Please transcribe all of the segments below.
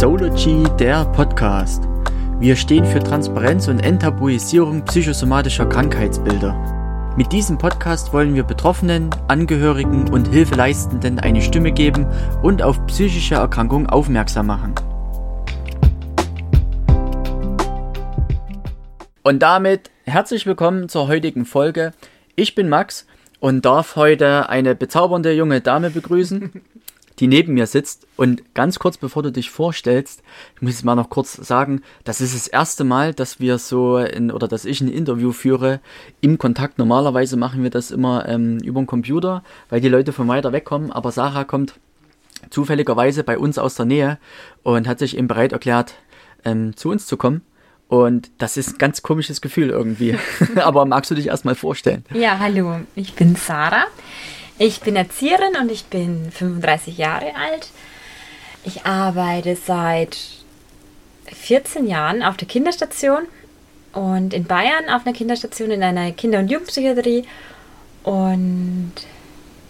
Sology, der Podcast. Wir stehen für Transparenz und Enttabuisierung psychosomatischer Krankheitsbilder. Mit diesem Podcast wollen wir Betroffenen, Angehörigen und Hilfeleistenden eine Stimme geben und auf psychische Erkrankungen aufmerksam machen. Und damit herzlich willkommen zur heutigen Folge. Ich bin Max und darf heute eine bezaubernde junge Dame begrüßen. die neben mir sitzt. Und ganz kurz bevor du dich vorstellst, ich muss jetzt mal noch kurz sagen, das ist das erste Mal, dass wir so in, oder dass ich ein Interview führe im Kontakt. Normalerweise machen wir das immer ähm, über den Computer, weil die Leute von weiter weg kommen. Aber Sarah kommt zufälligerweise bei uns aus der Nähe und hat sich eben bereit erklärt, ähm, zu uns zu kommen. Und das ist ein ganz komisches Gefühl irgendwie. Aber magst du dich erstmal vorstellen? Ja, hallo, ich bin Sarah. Ich bin Erzieherin und ich bin 35 Jahre alt. Ich arbeite seit 14 Jahren auf der Kinderstation und in Bayern auf einer Kinderstation in einer Kinder- und Jugendpsychiatrie und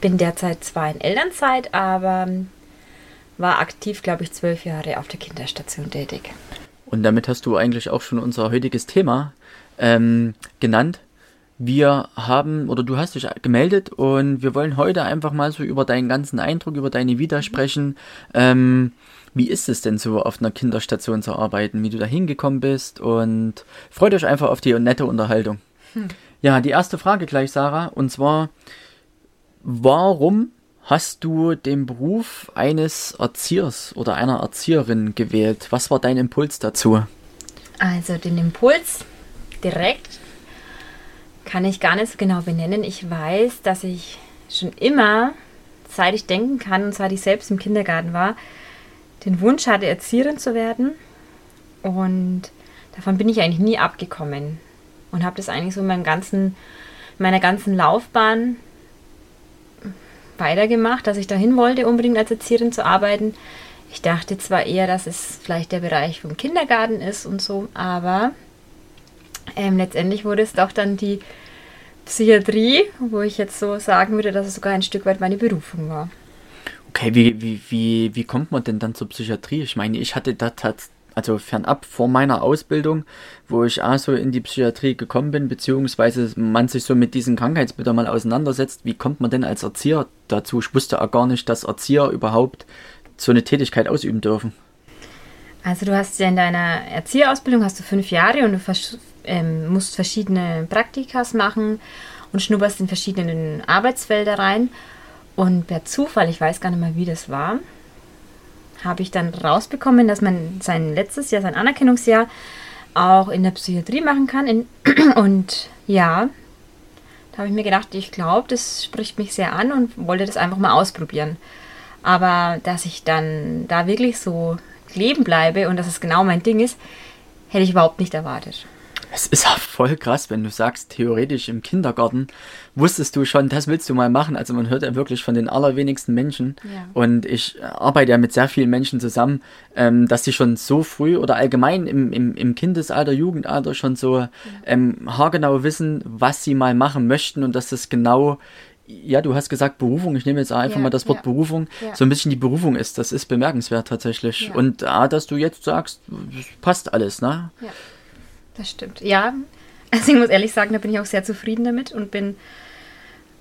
bin derzeit zwar in Elternzeit, aber war aktiv, glaube ich, zwölf Jahre auf der Kinderstation tätig. Und damit hast du eigentlich auch schon unser heutiges Thema ähm, genannt. Wir haben, oder du hast dich gemeldet und wir wollen heute einfach mal so über deinen ganzen Eindruck, über deine Vita sprechen. Ähm, wie ist es denn so, auf einer Kinderstation zu arbeiten, wie du da hingekommen bist und freut euch einfach auf die nette Unterhaltung. Hm. Ja, die erste Frage gleich, Sarah, und zwar, warum hast du den Beruf eines Erziehers oder einer Erzieherin gewählt? Was war dein Impuls dazu? Also den Impuls direkt kann ich gar nicht so genau benennen. Ich weiß, dass ich schon immer, seit ich denken kann und seit ich selbst im Kindergarten war, den Wunsch hatte, Erzieherin zu werden. Und davon bin ich eigentlich nie abgekommen. Und habe das eigentlich so in meinem ganzen, meiner ganzen Laufbahn weitergemacht, dass ich dahin wollte, unbedingt als Erzieherin zu arbeiten. Ich dachte zwar eher, dass es vielleicht der Bereich vom Kindergarten ist und so, aber ähm, letztendlich wurde es doch dann die Psychiatrie, wo ich jetzt so sagen würde, dass es sogar ein Stück weit meine Berufung war. Okay, wie, wie, wie, wie kommt man denn dann zur Psychiatrie? Ich meine, ich hatte da also fernab vor meiner Ausbildung, wo ich auch so in die Psychiatrie gekommen bin, beziehungsweise man sich so mit diesen Krankheitsbildern mal auseinandersetzt, wie kommt man denn als Erzieher dazu? Ich wusste auch gar nicht, dass Erzieher überhaupt so eine Tätigkeit ausüben dürfen. Also du hast ja in deiner Erzieherausbildung hast du fünf Jahre und du ähm, musst verschiedene Praktikas machen und schnupperst in verschiedenen Arbeitsfelder rein. Und per Zufall, ich weiß gar nicht mehr, wie das war, habe ich dann rausbekommen, dass man sein letztes Jahr, sein Anerkennungsjahr, auch in der Psychiatrie machen kann. In, und ja, da habe ich mir gedacht, ich glaube, das spricht mich sehr an und wollte das einfach mal ausprobieren. Aber dass ich dann da wirklich so kleben bleibe und dass es genau mein Ding ist, hätte ich überhaupt nicht erwartet. Es ist ja voll krass, wenn du sagst, theoretisch im Kindergarten wusstest du schon, das willst du mal machen. Also man hört ja wirklich von den allerwenigsten Menschen. Ja. Und ich arbeite ja mit sehr vielen Menschen zusammen, ähm, dass die schon so früh oder allgemein im, im, im Kindesalter, Jugendalter schon so ja. ähm, haargenau wissen, was sie mal machen möchten und dass das genau ja, du hast gesagt Berufung, ich nehme jetzt einfach ja, mal das Wort ja, Berufung, ja. so ein bisschen die Berufung ist. Das ist bemerkenswert tatsächlich. Und ah, dass du jetzt sagst, passt alles, ne? Das stimmt. Ja, also ich muss ehrlich sagen, da bin ich auch sehr zufrieden damit und bin,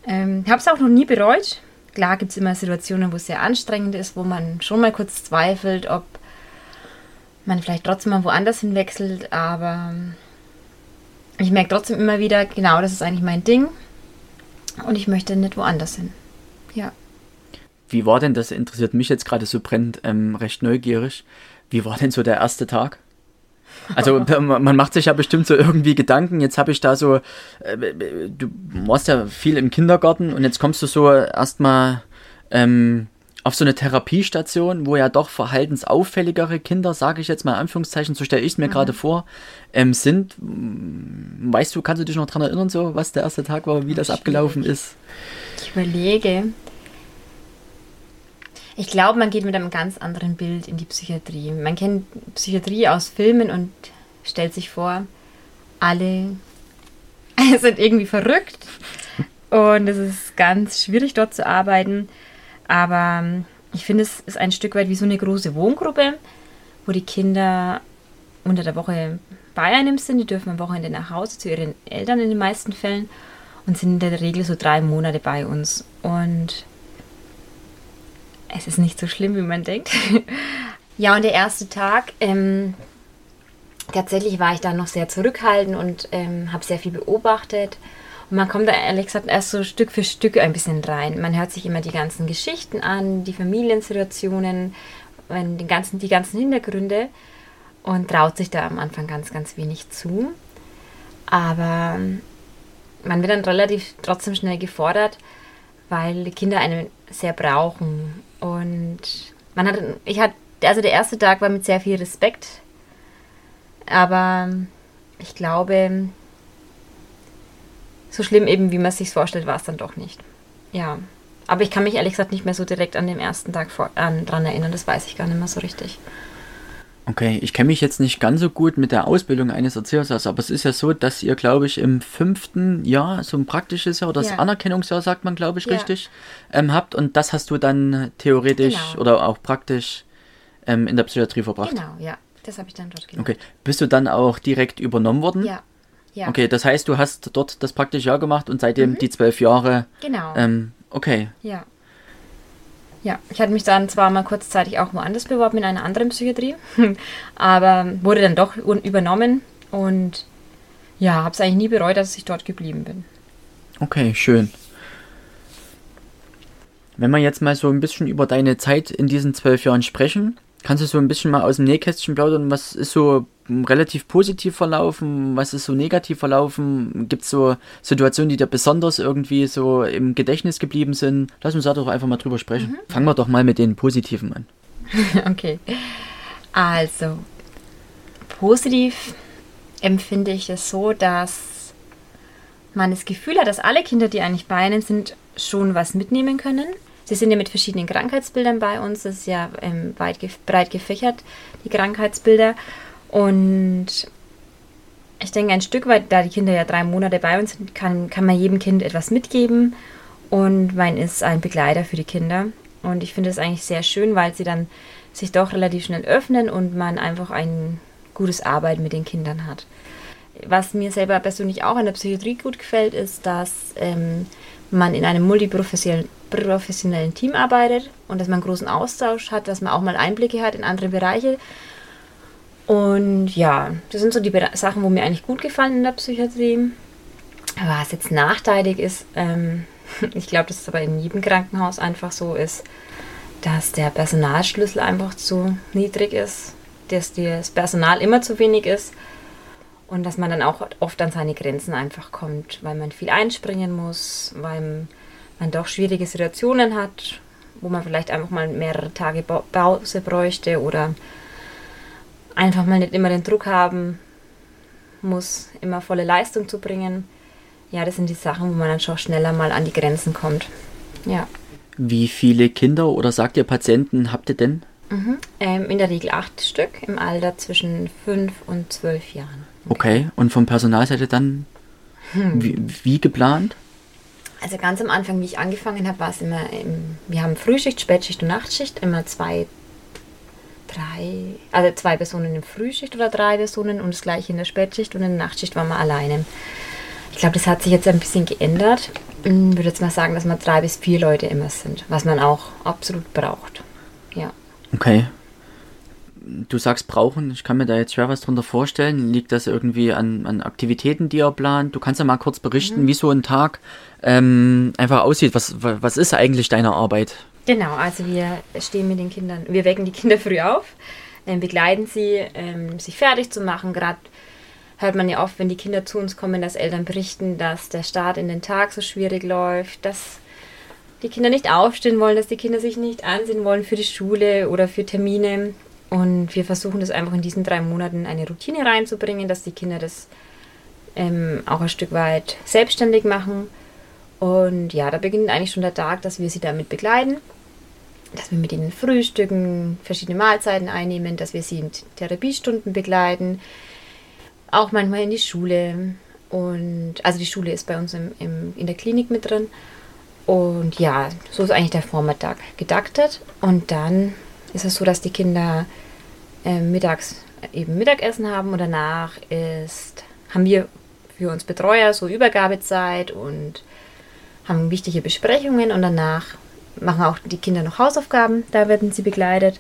ähm, habe es auch noch nie bereut. Klar gibt es immer Situationen, wo es sehr anstrengend ist, wo man schon mal kurz zweifelt, ob man vielleicht trotzdem mal woanders hinwechselt, aber ich merke trotzdem immer wieder, genau, das ist eigentlich mein Ding und ich möchte nicht woanders hin. Ja. Wie war denn das? Interessiert mich jetzt gerade so brennend, ähm, recht neugierig. Wie war denn so der erste Tag? Also man macht sich ja bestimmt so irgendwie Gedanken. Jetzt habe ich da so, äh, du warst ja viel im Kindergarten und jetzt kommst du so erstmal ähm, auf so eine Therapiestation, wo ja doch verhaltensauffälligere Kinder, sage ich jetzt mal in Anführungszeichen, so stelle ich es mir mhm. gerade vor, ähm, sind. Weißt du, kannst du dich noch daran erinnern, so was der erste Tag war, wie das abgelaufen ist? Ich überlege. Ich glaube, man geht mit einem ganz anderen Bild in die Psychiatrie. Man kennt Psychiatrie aus Filmen und stellt sich vor, alle sind irgendwie verrückt und es ist ganz schwierig dort zu arbeiten. Aber ähm, ich finde, es ist ein Stück weit wie so eine große Wohngruppe, wo die Kinder unter der Woche bei einem sind. Die dürfen am Wochenende nach Hause zu ihren Eltern in den meisten Fällen und sind in der Regel so drei Monate bei uns. Und es ist nicht so schlimm, wie man denkt. ja, und der erste Tag, ähm, tatsächlich war ich da noch sehr zurückhaltend und ähm, habe sehr viel beobachtet. Und man kommt da ehrlich gesagt erst so Stück für Stück ein bisschen rein. Man hört sich immer die ganzen Geschichten an, die Familiensituationen, den ganzen, die ganzen Hintergründe und traut sich da am Anfang ganz, ganz wenig zu. Aber man wird dann relativ trotzdem schnell gefordert, weil die Kinder einen sehr brauchen. Und man hat, ich hatte, also der erste Tag war mit sehr viel Respekt, aber ich glaube, so schlimm eben, wie man es sich vorstellt, war es dann doch nicht. Ja. Aber ich kann mich ehrlich gesagt nicht mehr so direkt an den ersten Tag vor, an, dran erinnern, das weiß ich gar nicht mehr so richtig. Okay, ich kenne mich jetzt nicht ganz so gut mit der Ausbildung eines Erziehers aus, aber es ist ja so, dass ihr, glaube ich, im fünften Jahr so ein praktisches Jahr oder das ja. Anerkennungsjahr, sagt man, glaube ich, ja. richtig, ähm, habt und das hast du dann theoretisch genau. oder auch praktisch ähm, in der Psychiatrie verbracht. Genau, ja, das habe ich dann dort gemacht. Okay, bist du dann auch direkt übernommen worden? Ja. ja. Okay, das heißt, du hast dort das praktische Jahr gemacht und seitdem mhm. die zwölf Jahre. Genau. Ähm, okay. Ja. Ja, ich hatte mich dann zwar mal kurzzeitig auch woanders beworben in einer anderen Psychiatrie, aber wurde dann doch übernommen und ja, habe es eigentlich nie bereut, dass ich dort geblieben bin. Okay, schön. Wenn wir jetzt mal so ein bisschen über deine Zeit in diesen zwölf Jahren sprechen, kannst du so ein bisschen mal aus dem Nähkästchen plaudern? Was ist so relativ positiv verlaufen? Was ist so negativ verlaufen? Gibt es so Situationen, die dir besonders irgendwie so im Gedächtnis geblieben sind? Lass uns da doch einfach mal drüber sprechen. Mhm. Fangen wir doch mal mit den positiven an. okay. Also, positiv empfinde ich es so, dass man das Gefühl hat, dass alle Kinder, die eigentlich bei einem sind, schon was mitnehmen können. Sie sind ja mit verschiedenen Krankheitsbildern bei uns. Das ist ja ähm, weit, breit gefächert, die Krankheitsbilder. Und ich denke, ein Stück weit, da die Kinder ja drei Monate bei uns sind, kann, kann man jedem Kind etwas mitgeben. Und man ist ein Begleiter für die Kinder. Und ich finde es eigentlich sehr schön, weil sie dann sich doch relativ schnell öffnen und man einfach ein gutes Arbeiten mit den Kindern hat. Was mir selber persönlich auch an der Psychiatrie gut gefällt, ist, dass ähm, man in einem multiprofessionellen Team arbeitet und dass man großen Austausch hat, dass man auch mal Einblicke hat in andere Bereiche und ja, das sind so die Sachen, wo mir eigentlich gut gefallen in der Psychiatrie. Was jetzt nachteilig ist, ähm, ich glaube, dass es aber in jedem Krankenhaus einfach so ist, dass der Personalschlüssel einfach zu niedrig ist, dass das Personal immer zu wenig ist und dass man dann auch oft an seine Grenzen einfach kommt, weil man viel einspringen muss, weil man doch schwierige Situationen hat, wo man vielleicht einfach mal mehrere Tage Pause bräuchte oder einfach mal nicht immer den Druck haben muss, immer volle Leistung zu bringen. Ja, das sind die Sachen, wo man dann schon schneller mal an die Grenzen kommt. Ja. Wie viele Kinder oder sagt ihr Patienten habt ihr denn? Mhm. Ähm, in der Regel acht Stück im Alter zwischen fünf und zwölf Jahren. Okay, okay. und vom Personalseite dann hm. wie, wie, geplant? Also ganz am Anfang, wie ich angefangen habe, war es immer, im, wir haben Frühschicht, Spätschicht und Nachtschicht, immer zwei drei, also zwei Personen in Frühschicht oder drei Personen und das gleiche in der Spätschicht und in der Nachtschicht waren wir alleine. Ich glaube, das hat sich jetzt ein bisschen geändert. Ich würde jetzt mal sagen, dass wir drei bis vier Leute immer sind, was man auch absolut braucht. Ja. Okay. Du sagst brauchen, ich kann mir da jetzt schwer was drunter vorstellen. Liegt das irgendwie an, an Aktivitäten, die ihr plant? Du kannst ja mal kurz berichten, mhm. wie so ein Tag ähm, einfach aussieht. Was, was ist eigentlich deine Arbeit? Genau, also wir stehen mit den Kindern, wir wecken die Kinder früh auf, ähm, begleiten sie, ähm, sich fertig zu machen. Gerade hört man ja oft, wenn die Kinder zu uns kommen, dass Eltern berichten, dass der Start in den Tag so schwierig läuft, dass die Kinder nicht aufstehen wollen, dass die Kinder sich nicht ansehen wollen für die Schule oder für Termine. Und wir versuchen das einfach in diesen drei Monaten eine Routine reinzubringen, dass die Kinder das ähm, auch ein Stück weit selbstständig machen. Und ja, da beginnt eigentlich schon der Tag, dass wir sie damit begleiten dass wir mit ihnen frühstücken, verschiedene Mahlzeiten einnehmen, dass wir sie in Therapiestunden begleiten, auch manchmal in die Schule. Und also die Schule ist bei uns im, im, in der Klinik mit drin. Und ja, so ist eigentlich der Vormittag gedaktet. Und dann ist es so, dass die Kinder äh, mittags eben Mittagessen haben und danach ist, haben wir für uns Betreuer so Übergabezeit und haben wichtige Besprechungen und danach machen auch die Kinder noch Hausaufgaben, da werden sie begleitet.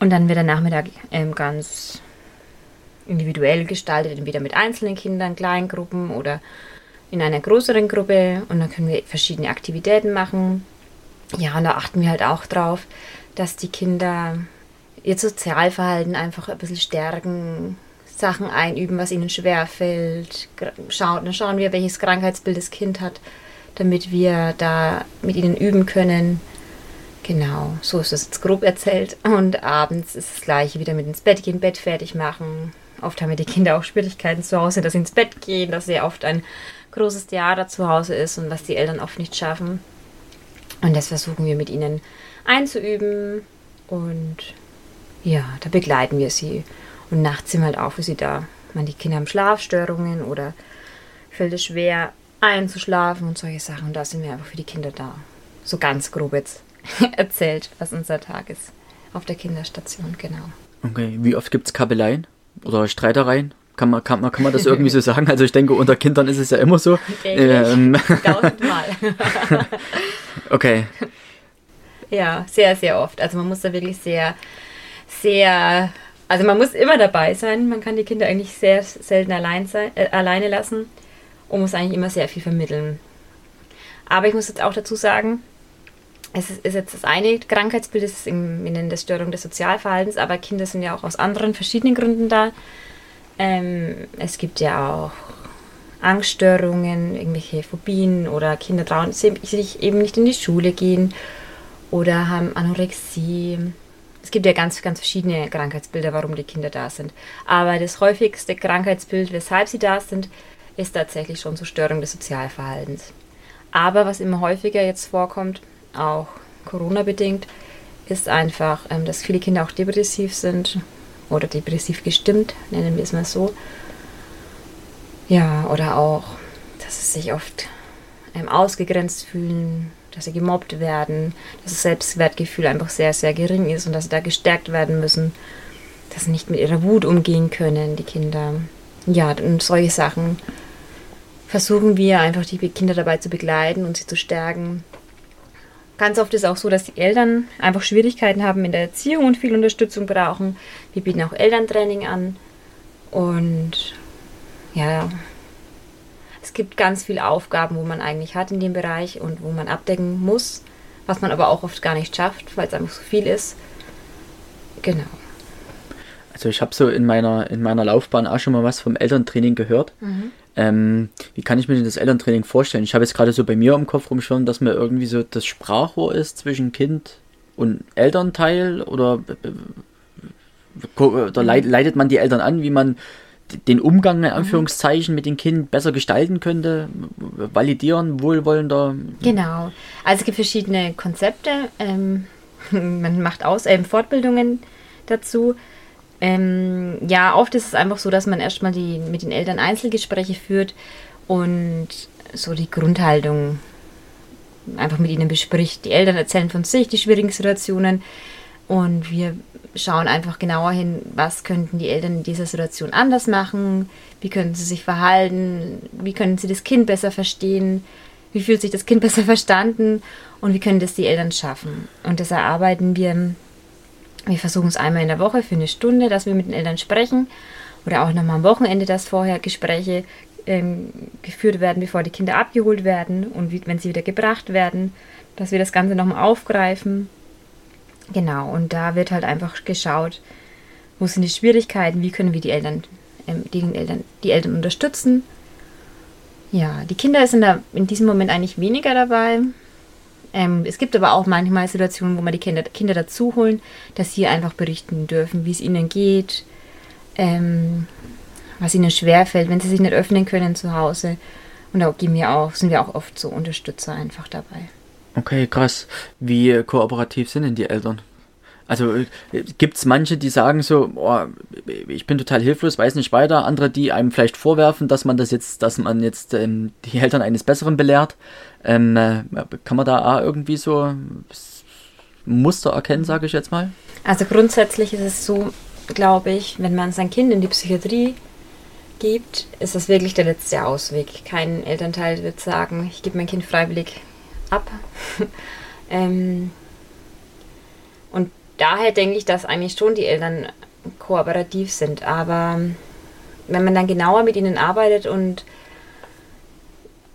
Und dann wird der Nachmittag ähm, ganz individuell gestaltet, entweder mit einzelnen Kindern, Kleingruppen oder in einer größeren Gruppe. Und dann können wir verschiedene Aktivitäten machen. Ja, und da achten wir halt auch drauf, dass die Kinder ihr Sozialverhalten einfach ein bisschen stärken, Sachen einüben, was ihnen schwerfällt. Schauen, dann schauen wir, welches Krankheitsbild das Kind hat, damit wir da mit ihnen üben können. Genau, so ist es jetzt grob erzählt. Und abends ist das gleiche, wieder mit ins Bett gehen, Bett fertig machen. Oft haben wir die Kinder auch Schwierigkeiten zu Hause, dass sie ins Bett gehen, dass sehr oft ein großes Theater zu Hause ist und was die Eltern oft nicht schaffen. Und das versuchen wir mit ihnen einzuüben. Und ja, da begleiten wir sie. Und nachts sind wir halt auch für sie da. Man, die Kinder haben Schlafstörungen oder fällt es schwer einzuschlafen und solche Sachen. Und da sind wir einfach für die Kinder da. So ganz grob jetzt erzählt, was unser Tag ist auf der Kinderstation, genau. Okay, wie oft gibt es Kabeleien oder Streitereien? Kann man, kann, man, kann man das irgendwie so sagen? Also ich denke, unter Kindern ist es ja immer so. Ähm. Tausendmal. okay. Ja, sehr, sehr oft. Also man muss da wirklich sehr, sehr, also man muss immer dabei sein. Man kann die Kinder eigentlich sehr selten allein sein, äh, alleine lassen und muss eigentlich immer sehr viel vermitteln. Aber ich muss jetzt auch dazu sagen, es ist, ist jetzt das eine Krankheitsbild, das ist im, wir nennen das Störung des Sozialverhaltens, aber Kinder sind ja auch aus anderen verschiedenen Gründen da. Ähm, es gibt ja auch Angststörungen, irgendwelche Phobien oder Kinder trauen sich eben nicht in die Schule gehen oder haben Anorexie. Es gibt ja ganz, ganz verschiedene Krankheitsbilder, warum die Kinder da sind. Aber das häufigste Krankheitsbild, weshalb sie da sind, ist tatsächlich schon so Störung des Sozialverhaltens. Aber was immer häufiger jetzt vorkommt, auch Corona-bedingt, ist einfach, ähm, dass viele Kinder auch depressiv sind oder depressiv gestimmt, nennen wir es mal so. Ja, oder auch, dass sie sich oft ähm, ausgegrenzt fühlen, dass sie gemobbt werden, dass das Selbstwertgefühl einfach sehr, sehr gering ist und dass sie da gestärkt werden müssen, dass sie nicht mit ihrer Wut umgehen können, die Kinder. Ja, und solche Sachen versuchen wir einfach die Kinder dabei zu begleiten und sie zu stärken, Ganz oft ist es auch so, dass die Eltern einfach Schwierigkeiten haben in der Erziehung und viel Unterstützung brauchen. Wir bieten auch Elterntraining an. Und ja, es gibt ganz viele Aufgaben, wo man eigentlich hat in dem Bereich und wo man abdecken muss, was man aber auch oft gar nicht schafft, weil es einfach so viel ist. Genau. Also ich habe so in meiner, in meiner Laufbahn auch schon mal was vom Elterntraining gehört. Mhm. Ähm, wie kann ich mir denn das Elterntraining vorstellen? Ich habe jetzt gerade so bei mir im Kopf rumschwimmen, dass mir irgendwie so das Sprachrohr ist zwischen Kind und Elternteil oder, oder mhm. leitet man die Eltern an, wie man den Umgang in mhm. Anführungszeichen mit dem Kind besser gestalten könnte, validieren, wohlwollender. Genau. Also es gibt verschiedene Konzepte. Ähm, man macht aus ähm, Fortbildungen dazu. Ähm, ja, oft ist es einfach so, dass man erstmal die, mit den Eltern Einzelgespräche führt und so die Grundhaltung einfach mit ihnen bespricht. Die Eltern erzählen von sich die schwierigen Situationen und wir schauen einfach genauer hin, was könnten die Eltern in dieser Situation anders machen, wie können sie sich verhalten, wie können sie das Kind besser verstehen, wie fühlt sich das Kind besser verstanden und wie können das die Eltern schaffen. Und das erarbeiten wir wir versuchen es einmal in der Woche für eine Stunde, dass wir mit den Eltern sprechen oder auch nochmal am Wochenende, dass vorher Gespräche ähm, geführt werden, bevor die Kinder abgeholt werden und wie, wenn sie wieder gebracht werden, dass wir das Ganze nochmal aufgreifen. Genau, und da wird halt einfach geschaut, wo sind die Schwierigkeiten, wie können wir die Eltern, ähm, die, Eltern, die Eltern unterstützen. Ja, die Kinder sind da in diesem Moment eigentlich weniger dabei, ähm, es gibt aber auch manchmal Situationen, wo man die Kinder, Kinder dazu holen, dass sie einfach berichten dürfen, wie es ihnen geht, ähm, was ihnen schwerfällt, wenn sie sich nicht öffnen können zu Hause. Und da gehen wir auch, sind wir auch oft so Unterstützer einfach dabei. Okay, krass. Wie kooperativ sind denn die Eltern? Also äh, gibt es manche, die sagen so, oh, ich bin total hilflos, weiß nicht weiter. Andere, die einem vielleicht vorwerfen, dass man das jetzt, dass man jetzt ähm, die Eltern eines Besseren belehrt. Ähm, äh, kann man da irgendwie so Muster erkennen, sage ich jetzt mal? Also grundsätzlich ist es so, glaube ich, wenn man sein Kind in die Psychiatrie gibt, ist das wirklich der letzte Ausweg. Kein Elternteil wird sagen, ich gebe mein Kind freiwillig ab. ähm, und daher denke ich, dass eigentlich schon die Eltern kooperativ sind. Aber wenn man dann genauer mit ihnen arbeitet und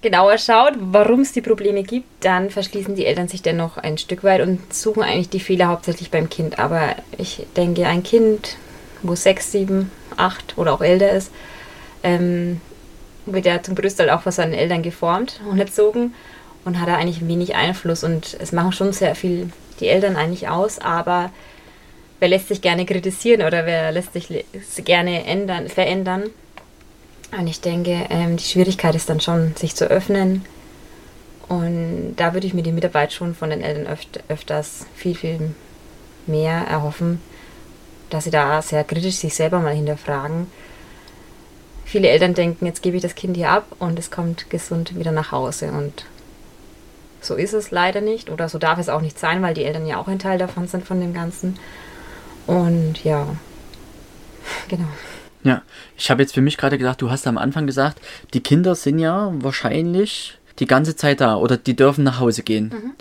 genauer schaut, warum es die Probleme gibt, dann verschließen die Eltern sich dennoch ein Stück weit und suchen eigentlich die Fehler hauptsächlich beim Kind. Aber ich denke, ein Kind, wo sechs, sieben, acht oder auch älter ist, ähm, wird ja zum größten Teil auch von seinen Eltern geformt und erzogen und hat da eigentlich wenig Einfluss. Und es machen schon sehr viel die Eltern eigentlich aus, aber wer lässt sich gerne kritisieren oder wer lässt sich gerne ändern, verändern? Und ich denke, ähm, die Schwierigkeit ist dann schon, sich zu öffnen. Und da würde ich mir die Mitarbeit schon von den Eltern öfter, öfters viel, viel mehr erhoffen, dass sie da sehr kritisch sich selber mal hinterfragen. Viele Eltern denken, jetzt gebe ich das Kind hier ab und es kommt gesund wieder nach Hause. Und so ist es leider nicht oder so darf es auch nicht sein, weil die Eltern ja auch ein Teil davon sind von dem Ganzen. Und ja, genau. Ja, ich habe jetzt für mich gerade gedacht, du hast am Anfang gesagt, die Kinder sind ja wahrscheinlich die ganze Zeit da oder die dürfen nach Hause gehen. Mhm.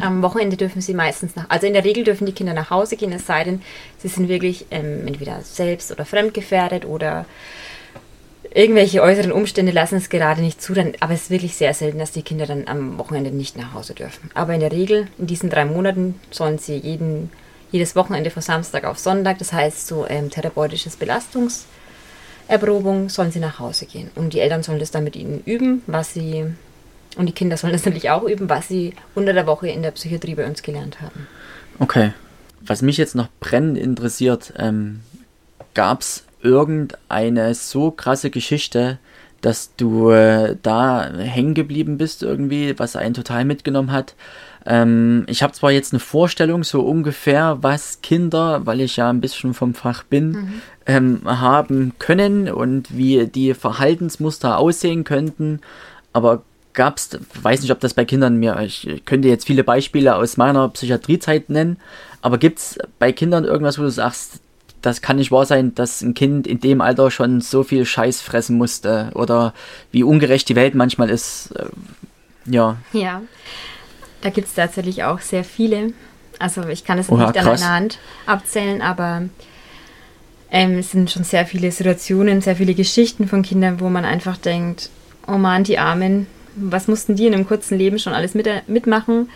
Am Wochenende dürfen sie meistens nach, also in der Regel dürfen die Kinder nach Hause gehen, es sei denn, sie sind wirklich ähm, entweder selbst oder fremdgefährdet oder irgendwelche äußeren Umstände lassen es gerade nicht zu, dann, aber es ist wirklich sehr selten, dass die Kinder dann am Wochenende nicht nach Hause dürfen. Aber in der Regel, in diesen drei Monaten, sollen sie jeden, jedes Wochenende von Samstag auf Sonntag, das heißt so ähm, therapeutisches Belastungs- Erprobung sollen sie nach Hause gehen. Und die Eltern sollen das dann mit ihnen üben, was sie, und die Kinder sollen das natürlich auch üben, was sie unter der Woche in der Psychiatrie bei uns gelernt haben. Okay. Was mich jetzt noch brennend interessiert, ähm, gab es irgendeine so krasse Geschichte, dass du äh, da hängen geblieben bist irgendwie, was einen total mitgenommen hat? Ähm, ich habe zwar jetzt eine Vorstellung, so ungefähr, was Kinder, weil ich ja ein bisschen vom Fach bin, mhm. ähm, haben können und wie die Verhaltensmuster aussehen könnten, aber gab es, weiß nicht, ob das bei Kindern mir, ich könnte jetzt viele Beispiele aus meiner Psychiatriezeit nennen, aber gibt es bei Kindern irgendwas, wo du sagst, das kann nicht wahr sein, dass ein Kind in dem Alter schon so viel Scheiß fressen musste oder wie ungerecht die Welt manchmal ist. Äh, ja. Ja, da gibt es tatsächlich auch sehr viele. Also ich kann es Oha, nicht krass. an einer Hand abzählen, aber ähm, es sind schon sehr viele Situationen, sehr viele Geschichten von Kindern, wo man einfach denkt, oh Mann, die Armen, was mussten die in einem kurzen Leben schon alles mit, mitmachen?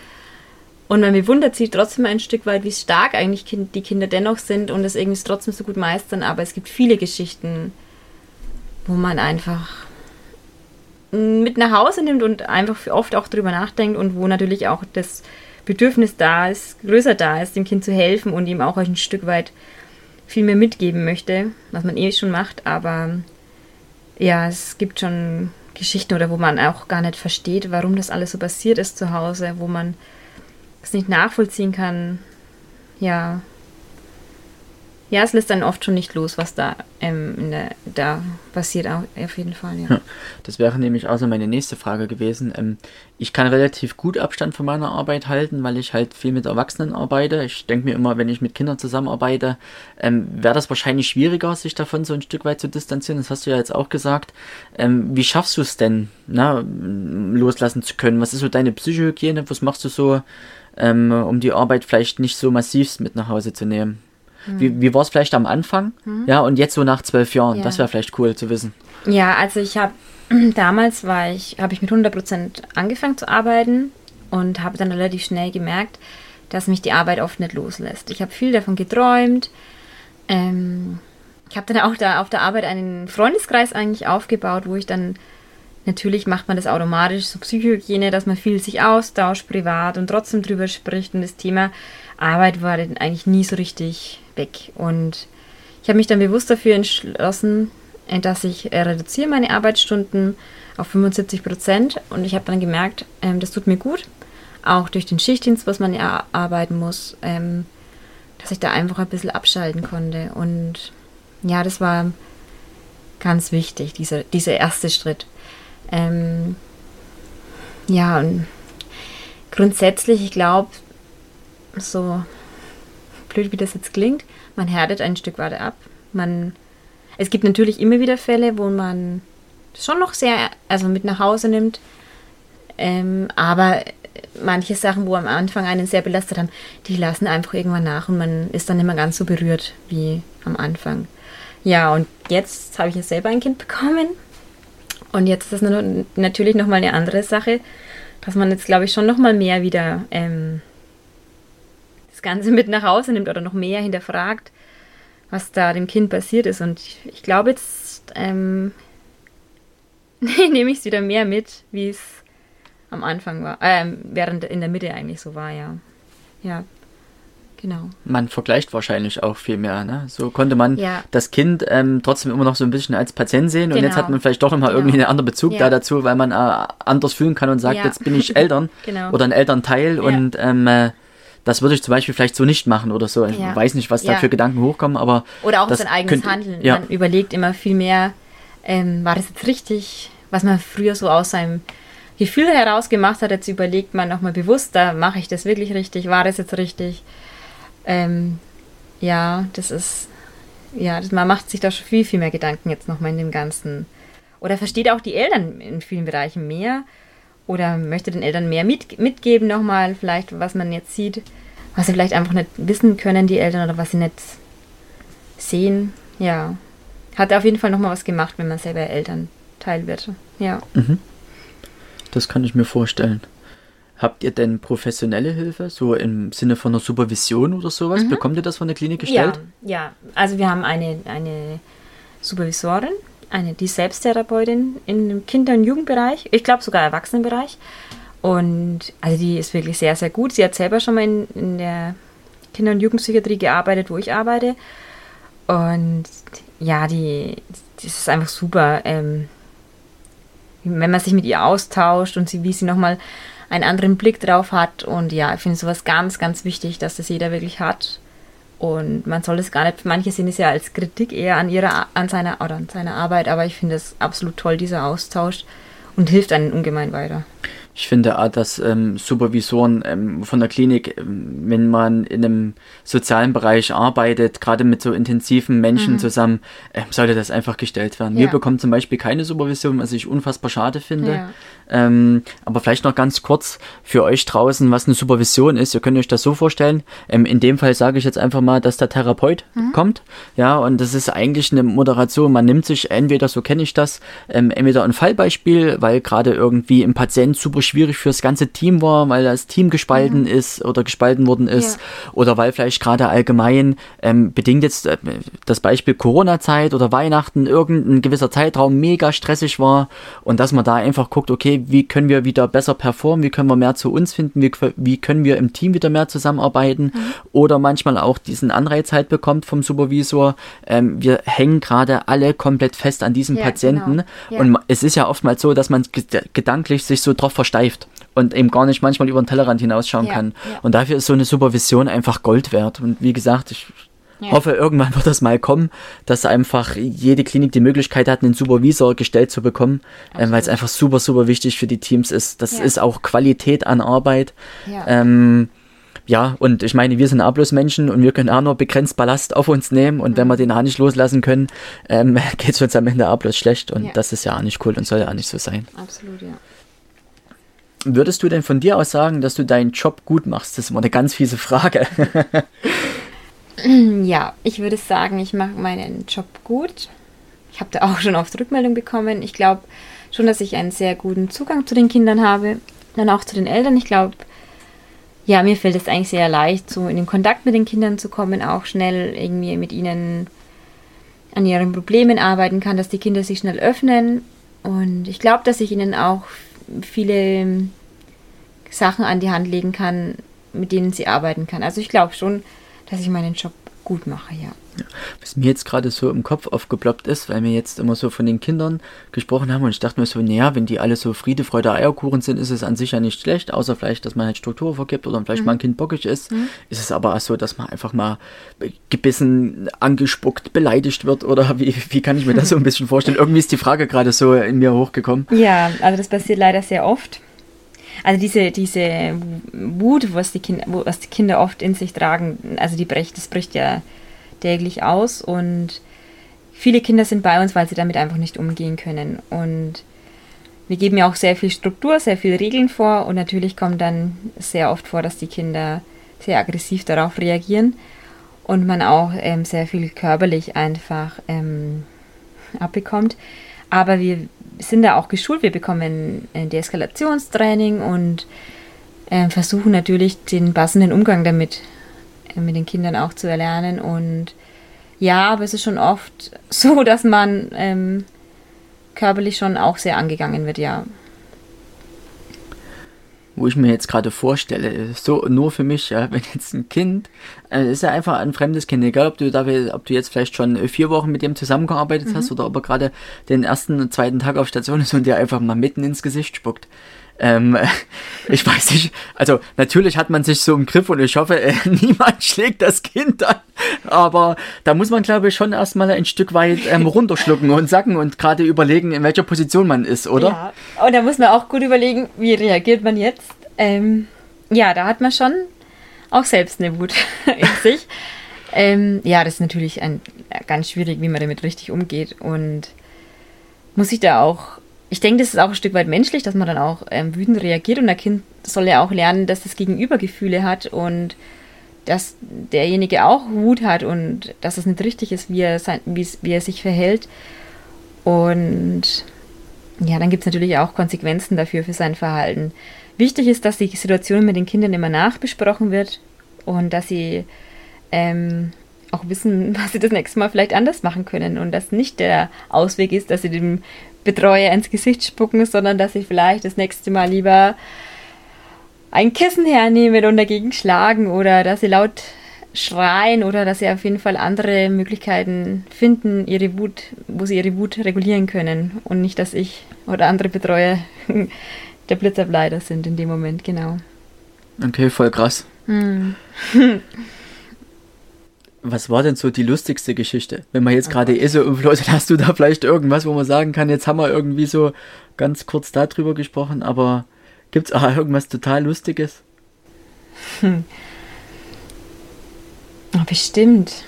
Und man bewundert sie trotzdem ein Stück weit, wie stark eigentlich die Kinder dennoch sind und es irgendwie trotzdem so gut meistern. Aber es gibt viele Geschichten, wo man einfach mit nach Hause nimmt und einfach oft auch drüber nachdenkt und wo natürlich auch das Bedürfnis da ist, größer da ist, dem Kind zu helfen und ihm auch ein Stück weit viel mehr mitgeben möchte, was man eh schon macht, aber ja, es gibt schon Geschichten oder wo man auch gar nicht versteht, warum das alles so passiert ist zu Hause, wo man es nicht nachvollziehen kann. Ja, ja, es lässt dann oft schon nicht los, was da, ähm, der, da passiert, auf jeden Fall. Ja. Das wäre nämlich auch so meine nächste Frage gewesen. Ähm, ich kann relativ gut Abstand von meiner Arbeit halten, weil ich halt viel mit Erwachsenen arbeite. Ich denke mir immer, wenn ich mit Kindern zusammenarbeite, ähm, wäre das wahrscheinlich schwieriger, sich davon so ein Stück weit zu distanzieren. Das hast du ja jetzt auch gesagt. Ähm, wie schaffst du es denn, na, loslassen zu können? Was ist so deine Psychohygiene? Was machst du so, ähm, um die Arbeit vielleicht nicht so massiv mit nach Hause zu nehmen? Wie, wie war es vielleicht am Anfang? Mhm. Ja, und jetzt so nach zwölf Jahren. Ja. Das wäre vielleicht cool zu wissen. Ja, also ich habe damals war ich, habe ich mit 100% angefangen zu arbeiten und habe dann relativ schnell gemerkt, dass mich die Arbeit oft nicht loslässt. Ich habe viel davon geträumt. Ähm, ich habe dann auch da auf der Arbeit einen Freundeskreis eigentlich aufgebaut, wo ich dann natürlich macht man das automatisch, so Psychohygiene, dass man viel sich austauscht privat und trotzdem drüber spricht und das Thema Arbeit war dann eigentlich nie so richtig weg. Und ich habe mich dann bewusst dafür entschlossen, äh, dass ich äh, reduziere meine Arbeitsstunden auf 75 Prozent. Und ich habe dann gemerkt, ähm, das tut mir gut. Auch durch den Schichtdienst, was man ja arbeiten muss, ähm, dass ich da einfach ein bisschen abschalten konnte. Und ja, das war ganz wichtig, dieser, dieser erste Schritt. Ähm, ja, und grundsätzlich, ich glaube, so blöd wie das jetzt klingt, man härtet ein Stück weit ab. Man, es gibt natürlich immer wieder Fälle, wo man schon noch sehr, also mit nach Hause nimmt, ähm, aber manche Sachen, wo am Anfang einen sehr belastet haben, die lassen einfach irgendwann nach und man ist dann immer ganz so berührt wie am Anfang. Ja, und jetzt habe ich ja selber ein Kind bekommen. Und jetzt ist das natürlich nochmal eine andere Sache, dass man jetzt, glaube ich, schon nochmal mehr wieder ähm, Ganze mit nach Hause nimmt oder noch mehr hinterfragt, was da dem Kind passiert ist. Und ich, ich glaube, jetzt ähm, nehme ich es wieder mehr mit, wie es am Anfang war, äh, während in der Mitte eigentlich so war, ja. Ja, genau. Man vergleicht wahrscheinlich auch viel mehr, ne? So konnte man ja. das Kind ähm, trotzdem immer noch so ein bisschen als Patient sehen genau. und jetzt hat genau. man vielleicht doch nochmal genau. irgendwie einen anderen Bezug ja. da dazu, weil man äh, anders fühlen kann und sagt, ja. jetzt bin ich Eltern genau. oder ein Elternteil und ähm, äh, das würde ich zum Beispiel vielleicht so nicht machen oder so. Ich weiß nicht, was da für Gedanken hochkommen, aber. Oder auch sein eigenes könnt, Handeln. Man überlegt immer viel mehr, ähm, war das jetzt richtig, was man früher so aus seinem Gefühl heraus gemacht hat, jetzt überlegt man nochmal bewusster, mache ich das wirklich richtig, war das jetzt richtig? Ähm, ja, das ist, ja, das, man macht sich da schon viel, viel mehr Gedanken jetzt nochmal in dem Ganzen. Oder versteht auch die Eltern in vielen Bereichen mehr oder möchte den Eltern mehr mit, mitgeben nochmal, vielleicht, was man jetzt sieht, was sie vielleicht einfach nicht wissen können, die Eltern, oder was sie nicht sehen. Ja, hat auf jeden Fall nochmal was gemacht, wenn man selber Elternteil wird. Ja. Mhm. Das kann ich mir vorstellen. Habt ihr denn professionelle Hilfe, so im Sinne von einer Supervision oder sowas? Mhm. Bekommt ihr das von der Klinik gestellt? Ja, ja. also wir haben eine, eine Supervisorin, eine, die Selbsttherapeutin im Kinder- und Jugendbereich, ich glaube sogar Erwachsenenbereich. Und also die ist wirklich sehr, sehr gut. Sie hat selber schon mal in, in der Kinder- und Jugendpsychiatrie gearbeitet, wo ich arbeite. Und ja, die, die ist einfach super. Ähm, wenn man sich mit ihr austauscht und sie, wie sie nochmal einen anderen Blick drauf hat. Und ja, ich finde sowas ganz, ganz wichtig, dass das jeder wirklich hat. Und man soll es gar nicht, manche sehen es ja als Kritik eher an ihrer, an seiner oder an seiner Arbeit, aber ich finde es absolut toll, dieser Austausch und hilft einem ungemein weiter. Ich finde auch, dass ähm, Supervisoren ähm, von der Klinik, ähm, wenn man in einem sozialen Bereich arbeitet, gerade mit so intensiven Menschen mhm. zusammen, ähm, sollte das einfach gestellt werden. Ja. Wir bekommen zum Beispiel keine Supervision, was ich unfassbar schade finde. Ja. Ähm, aber vielleicht noch ganz kurz für euch draußen, was eine Supervision ist. Ihr könnt euch das so vorstellen. Ähm, in dem Fall sage ich jetzt einfach mal, dass der Therapeut mhm. kommt. Ja, und das ist eigentlich eine Moderation. Man nimmt sich entweder, so kenne ich das, entweder ein Fallbeispiel, weil gerade irgendwie im Patient super schwierig fürs ganze Team war, weil das Team gespalten mhm. ist oder gespalten worden ist ja. oder weil vielleicht gerade allgemein ähm, bedingt jetzt äh, das Beispiel Corona-Zeit oder Weihnachten irgendein gewisser Zeitraum mega stressig war und dass man da einfach guckt, okay, wie können wir wieder besser performen, wie können wir mehr zu uns finden, wie, wie können wir im Team wieder mehr zusammenarbeiten mhm. oder manchmal auch diesen Anreiz halt bekommt vom Supervisor, ähm, wir hängen gerade alle komplett fest an diesem ja, Patienten genau. ja. und es ist ja oftmals so, dass man gedanklich sich so drauf verstanden versteift und eben gar nicht manchmal über den Tellerrand hinausschauen ja, kann. Ja. Und dafür ist so eine Supervision einfach Gold wert. Und wie gesagt, ich ja. hoffe, irgendwann wird das mal kommen, dass einfach jede Klinik die Möglichkeit hat, einen Supervisor gestellt zu bekommen, ähm, weil es einfach super, super wichtig für die Teams ist. Das ist auch Qualität an Arbeit. Ähm, ja, und ich meine, wir sind auch Menschen und wir können auch nur begrenzt Ballast auf uns nehmen und mhm. wenn wir den auch nicht loslassen können, ähm, geht es uns am Ende bloß schlecht und ja. das ist ja auch nicht cool und soll ja auch nicht so sein. Absolut, ja. Würdest du denn von dir aus sagen, dass du deinen Job gut machst? Das ist immer eine ganz fiese Frage. ja, ich würde sagen, ich mache meinen Job gut. Ich habe da auch schon oft Rückmeldung bekommen. Ich glaube schon, dass ich einen sehr guten Zugang zu den Kindern habe, dann auch zu den Eltern. Ich glaube, ja, mir fällt es eigentlich sehr leicht, so in den Kontakt mit den Kindern zu kommen, auch schnell irgendwie mit ihnen an ihren Problemen arbeiten kann, dass die Kinder sich schnell öffnen. Und ich glaube, dass ich ihnen auch viele Sachen an die Hand legen kann, mit denen sie arbeiten kann. Also ich glaube schon, dass ich meinen Job gut mache, ja. Was mir jetzt gerade so im Kopf aufgeploppt ist, weil wir jetzt immer so von den Kindern gesprochen haben und ich dachte mir so, naja, wenn die alle so Friede, Freude, Eierkuchen sind, ist es an sich ja nicht schlecht, außer vielleicht, dass man halt Struktur vergibt oder vielleicht mhm. mal ein Kind bockig ist. Mhm. Ist es aber auch so, dass man einfach mal gebissen, angespuckt, beleidigt wird oder wie, wie kann ich mir das so ein bisschen vorstellen? Irgendwie ist die Frage gerade so in mir hochgekommen. Ja, also das passiert leider sehr oft. Also diese, diese Wut, was die, Kinder, was die Kinder oft in sich tragen, also die bricht, das bricht ja täglich aus und viele Kinder sind bei uns, weil sie damit einfach nicht umgehen können. Und wir geben ja auch sehr viel Struktur, sehr viele Regeln vor und natürlich kommt dann sehr oft vor, dass die Kinder sehr aggressiv darauf reagieren und man auch ähm, sehr viel körperlich einfach ähm, abbekommt. Aber wir sind da auch geschult, wir bekommen ein Deeskalationstraining und äh, versuchen natürlich den passenden Umgang damit äh, mit den Kindern auch zu erlernen. Und ja, aber es ist schon oft so, dass man ähm, körperlich schon auch sehr angegangen wird, ja wo ich mir jetzt gerade vorstelle, so nur für mich, ja, wenn jetzt ein Kind, äh, ist ja einfach ein fremdes Kind, egal ob du da, ob du jetzt vielleicht schon vier Wochen mit dem zusammengearbeitet mhm. hast oder ob er gerade den ersten und zweiten Tag auf Station ist und dir einfach mal mitten ins Gesicht spuckt. Ähm, ich weiß nicht, also natürlich hat man sich so im Griff und ich hoffe, äh, niemand schlägt das Kind an, aber da muss man glaube ich schon erstmal ein Stück weit ähm, runterschlucken und sacken und gerade überlegen, in welcher Position man ist, oder? Ja, und da muss man auch gut überlegen, wie reagiert man jetzt. Ähm, ja, da hat man schon auch selbst eine Wut in sich. Ähm, ja, das ist natürlich ein, ganz schwierig, wie man damit richtig umgeht und muss ich da auch ich denke, das ist auch ein Stück weit menschlich, dass man dann auch ähm, wütend reagiert und ein Kind soll ja auch lernen, dass das Gegenüber Gefühle hat und dass derjenige auch Wut hat und dass es nicht richtig ist, wie er, sein, wie, er sich verhält. Und ja, dann gibt es natürlich auch Konsequenzen dafür für sein Verhalten. Wichtig ist, dass die Situation mit den Kindern immer nachbesprochen wird und dass sie ähm, auch wissen, was sie das nächste Mal vielleicht anders machen können und dass nicht der Ausweg ist, dass sie dem Betreuer ins Gesicht spucken, sondern dass sie vielleicht das nächste Mal lieber ein Kissen hernehmen und dagegen schlagen oder dass sie laut schreien oder dass sie auf jeden Fall andere Möglichkeiten finden, ihre Wut, wo sie ihre Wut regulieren können und nicht, dass ich oder andere Betreuer der Blitzableiter sind in dem Moment, genau. Okay, voll krass. Hm. Was war denn so die lustigste Geschichte? Wenn man jetzt oh gerade eh so umflot, hast du da vielleicht irgendwas, wo man sagen kann, jetzt haben wir irgendwie so ganz kurz darüber gesprochen, aber gibt es auch irgendwas total Lustiges? Hm. Bestimmt.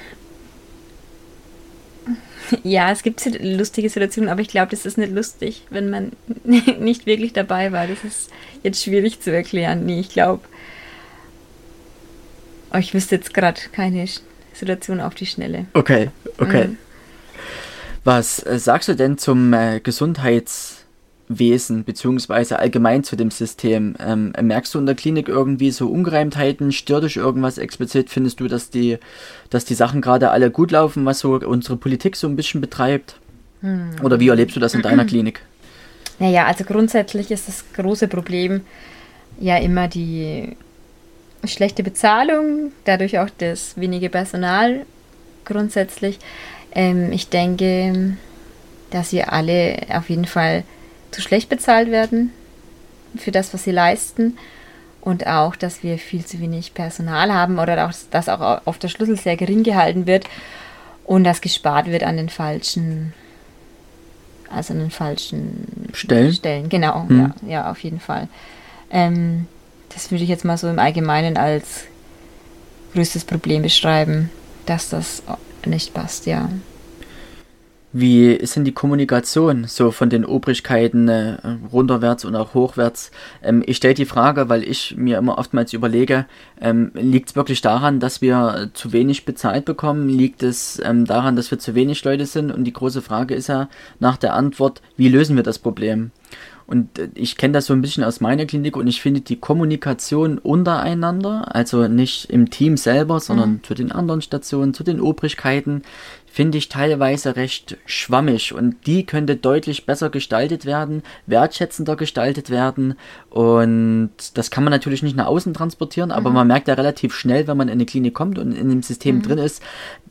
Ja, es gibt lustige Situationen, aber ich glaube, das ist nicht lustig, wenn man nicht wirklich dabei war. Das ist jetzt schwierig zu erklären. Nee, ich glaube. Oh, ich wüsste jetzt gerade keine Situation auf die Schnelle. Okay, okay. Mhm. Was äh, sagst du denn zum äh, Gesundheitswesen beziehungsweise allgemein zu dem System? Ähm, merkst du in der Klinik irgendwie so Ungereimtheiten? Stört dich irgendwas explizit? Findest du, dass die, dass die Sachen gerade alle gut laufen, was so unsere Politik so ein bisschen betreibt? Mhm. Oder wie erlebst du das in deiner Klinik? Naja, also grundsätzlich ist das große Problem ja immer die schlechte Bezahlung, dadurch auch das wenige Personal grundsätzlich. Ähm, ich denke, dass sie alle auf jeden Fall zu schlecht bezahlt werden für das, was sie leisten. Und auch, dass wir viel zu wenig Personal haben oder auch, dass auch auf der Schlüssel sehr gering gehalten wird und dass gespart wird an den falschen, also an den falschen Stellen. Stellen. Genau, hm. ja, ja, auf jeden Fall. Ähm, das würde ich jetzt mal so im Allgemeinen als größtes Problem beschreiben, dass das nicht passt, ja. Wie ist denn die Kommunikation so von den Obrigkeiten äh, runterwärts und auch hochwärts? Ähm, ich stelle die Frage, weil ich mir immer oftmals überlege, ähm, liegt es wirklich daran, dass wir zu wenig bezahlt bekommen? Liegt es ähm, daran, dass wir zu wenig Leute sind? Und die große Frage ist ja nach der Antwort, wie lösen wir das Problem? Und äh, ich kenne das so ein bisschen aus meiner Klinik und ich finde die Kommunikation untereinander, also nicht im Team selber, sondern mhm. zu den anderen Stationen, zu den Obrigkeiten, finde ich teilweise recht schwammig und die könnte deutlich besser gestaltet werden, wertschätzender gestaltet werden und das kann man natürlich nicht nach außen transportieren, aber mhm. man merkt ja relativ schnell, wenn man in eine Klinik kommt und in dem System mhm. drin ist,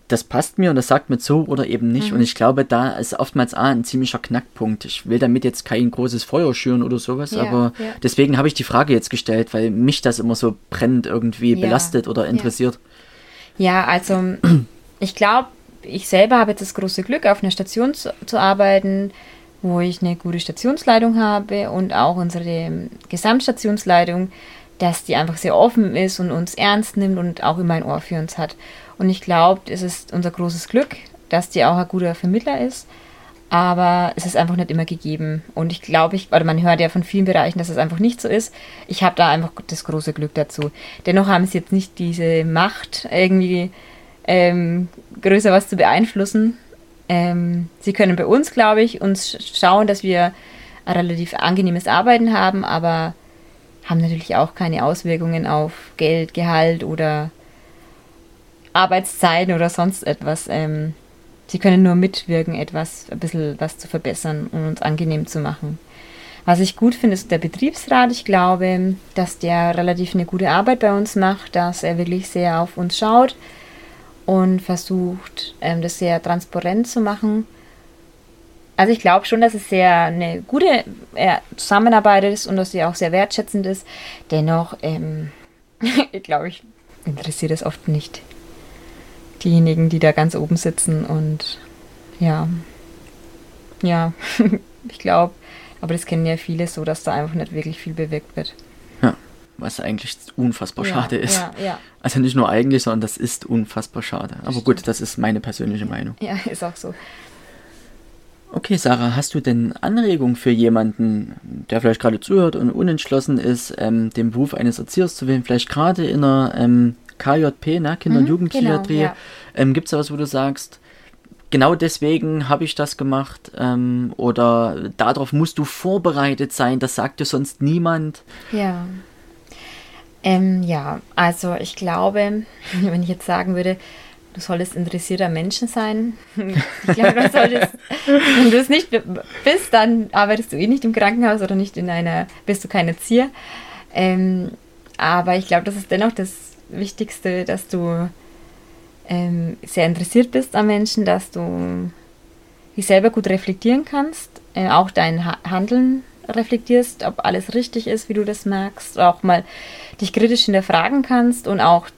das passt mir und das sagt mir zu oder eben nicht. Mhm. Und ich glaube, da ist oftmals A, ein ziemlicher Knackpunkt. Ich will damit jetzt kein großes Feuer schüren oder sowas, ja, aber ja. deswegen habe ich die Frage jetzt gestellt, weil mich das immer so brennend irgendwie ja, belastet oder interessiert. Ja, also ich glaube, ich selber habe jetzt das große Glück, auf einer Station zu, zu arbeiten, wo ich eine gute Stationsleitung habe und auch unsere Gesamtstationsleitung, dass die einfach sehr offen ist und uns ernst nimmt und auch immer ein Ohr für uns hat. Und ich glaube, es ist unser großes Glück, dass die auch ein guter Vermittler ist. Aber es ist einfach nicht immer gegeben. Und ich glaube, ich, oder man hört ja von vielen Bereichen, dass es einfach nicht so ist. Ich habe da einfach das große Glück dazu. Dennoch haben sie jetzt nicht diese Macht, irgendwie ähm, größer was zu beeinflussen. Ähm, sie können bei uns, glaube ich, uns schauen, dass wir ein relativ angenehmes Arbeiten haben, aber haben natürlich auch keine Auswirkungen auf Geld, Gehalt oder Arbeitszeiten oder sonst etwas. Ähm, sie können nur mitwirken, etwas, ein bisschen was zu verbessern und uns angenehm zu machen. Was ich gut finde, ist der Betriebsrat. Ich glaube, dass der relativ eine gute Arbeit bei uns macht, dass er wirklich sehr auf uns schaut und versucht, ähm, das sehr transparent zu machen. Also ich glaube schon, dass es sehr eine gute Zusammenarbeit ist und dass sie auch sehr wertschätzend ist. Dennoch, ähm, ich glaube, ich interessiert es oft nicht diejenigen, die da ganz oben sitzen und ja, ja, ich glaube, aber das kennen ja viele so, dass da einfach nicht wirklich viel bewirkt wird. Was eigentlich unfassbar ja, schade ist. Ja, ja. Also nicht nur eigentlich, sondern das ist unfassbar schade. Aber gut, das ist meine persönliche Meinung. Ja, ist auch so. Okay, Sarah, hast du denn Anregungen für jemanden, der vielleicht gerade zuhört und unentschlossen ist, ähm, den Beruf eines Erziehers zu wählen, vielleicht gerade in einer ähm, KJP, ne, Kinder- und mhm, Jugendpsychiatrie, genau, ja. ähm, gibt es da was, wo du sagst, genau deswegen habe ich das gemacht ähm, oder darauf musst du vorbereitet sein, das sagt dir sonst niemand? Ja. Ähm, ja, also ich glaube, wenn ich jetzt sagen würde, du solltest interessierter Menschen sein. Ich glaube, du solltest, wenn du es nicht bist, dann arbeitest du eh nicht im Krankenhaus oder nicht in einer, bist du kein Erzieher. Ähm, aber ich glaube, das ist dennoch das Wichtigste, dass du ähm, sehr interessiert bist am Menschen, dass du dich selber gut reflektieren kannst, äh, auch dein ha Handeln reflektierst, ob alles richtig ist, wie du das magst, auch mal dich kritisch hinterfragen kannst und auch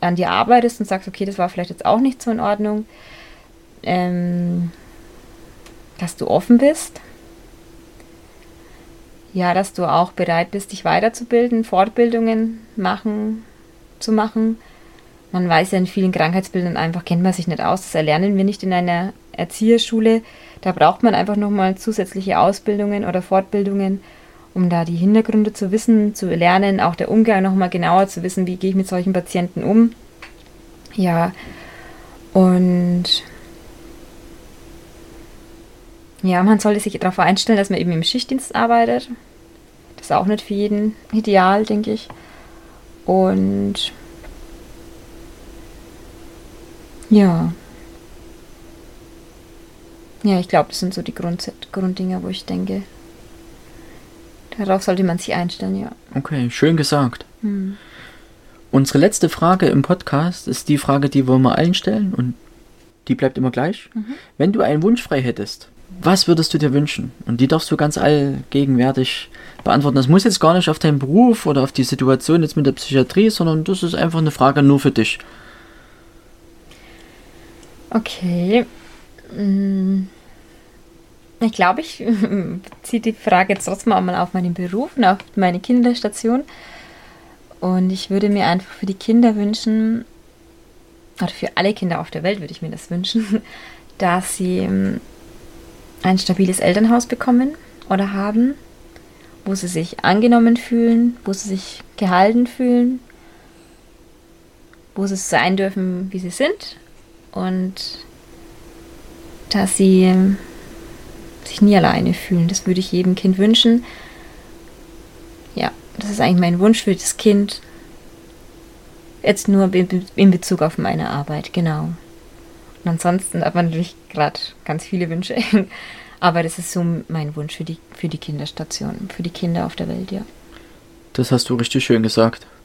an dir arbeitest und sagst, okay, das war vielleicht jetzt auch nicht so in Ordnung, ähm, dass du offen bist. Ja, dass du auch bereit bist, dich weiterzubilden, Fortbildungen machen, zu machen. Man weiß ja in vielen Krankheitsbildern einfach, kennt man sich nicht aus. Das erlernen wir nicht in einer Erzieherschule. Da braucht man einfach nochmal zusätzliche Ausbildungen oder Fortbildungen, um da die Hintergründe zu wissen, zu lernen, auch der Umgang nochmal genauer zu wissen, wie gehe ich mit solchen Patienten um. Ja, und ja, man sollte sich darauf einstellen, dass man eben im Schichtdienst arbeitet. Das ist auch nicht für jeden ideal, denke ich. Und ja. Ja, ich glaube, das sind so die Grund Grunddinger, wo ich denke, darauf sollte man sich einstellen, ja. Okay, schön gesagt. Hm. Unsere letzte Frage im Podcast ist die Frage, die wir allen stellen und die bleibt immer gleich. Mhm. Wenn du einen Wunsch frei hättest, was würdest du dir wünschen? Und die darfst du ganz allgegenwärtig beantworten. Das muss jetzt gar nicht auf deinen Beruf oder auf die Situation jetzt mit der Psychiatrie, sondern das ist einfach eine Frage nur für dich. Okay. Mm. Ich glaube, ich ziehe die Frage jetzt trotzdem auch mal auf meinen Beruf und auf meine Kinderstation. Und ich würde mir einfach für die Kinder wünschen, oder für alle Kinder auf der Welt würde ich mir das wünschen, dass sie mm, ein stabiles Elternhaus bekommen oder haben, wo sie sich angenommen fühlen, wo sie sich gehalten fühlen, wo sie sein dürfen, wie sie sind und dass sie sich nie alleine fühlen. Das würde ich jedem Kind wünschen. Ja, das ist eigentlich mein Wunsch für das Kind. Jetzt nur in Bezug auf meine Arbeit, genau. Und ansonsten man natürlich gerade ganz viele Wünsche. Aber das ist so mein Wunsch für die, für die Kinderstation, für die Kinder auf der Welt, ja. Das hast du richtig schön gesagt.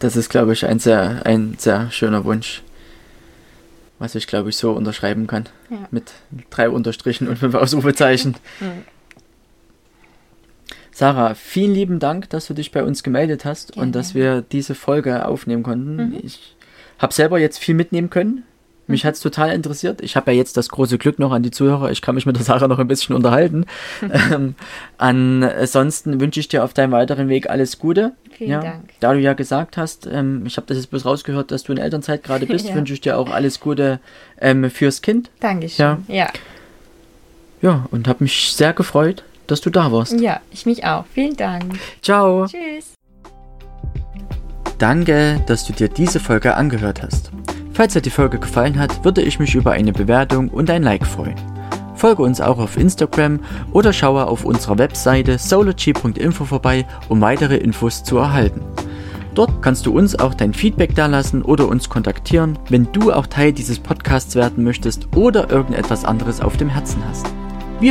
Das ist, glaube ich, ein sehr, ein sehr schöner Wunsch. Was ich, glaube ich, so unterschreiben kann. Ja. Mit drei Unterstrichen und fünf Ausrufezeichen. Mhm. Sarah, vielen lieben Dank, dass du dich bei uns gemeldet hast Gerne. und dass wir diese Folge aufnehmen konnten. Mhm. Ich habe selber jetzt viel mitnehmen können Mich hat's total interessiert. Ich habe ja jetzt das große Glück noch an die Zuhörer. Ich kann mich mit der Sache noch ein bisschen unterhalten. ähm, ansonsten wünsche ich dir auf deinem weiteren Weg alles Gute. Vielen ja, Dank. Da du ja gesagt hast, ähm, ich habe das jetzt bloß rausgehört, dass du in Elternzeit gerade bist, Ja. wünsche ich dir auch alles Gute ähm, fürs Kind. Dankeschön. Ja. Ja, und habe mich sehr gefreut, dass du da warst. ja, ich mich auch. Vielen Dank. Ciao. Tschüss. Danke, dass du dir diese Folge angehört hast. Falls dir die Folge gefallen hat, würde ich mich über eine Bewertung und ein Like freuen. Folge uns auch auf Instagram oder schaue auf unserer Webseite sology.info vorbei, um weitere Infos zu erhalten. Dort kannst du uns auch dein Feedback dalassen oder uns kontaktieren, wenn du auch Teil dieses Podcasts werden möchtest oder irgendetwas anderes auf dem Herzen hast.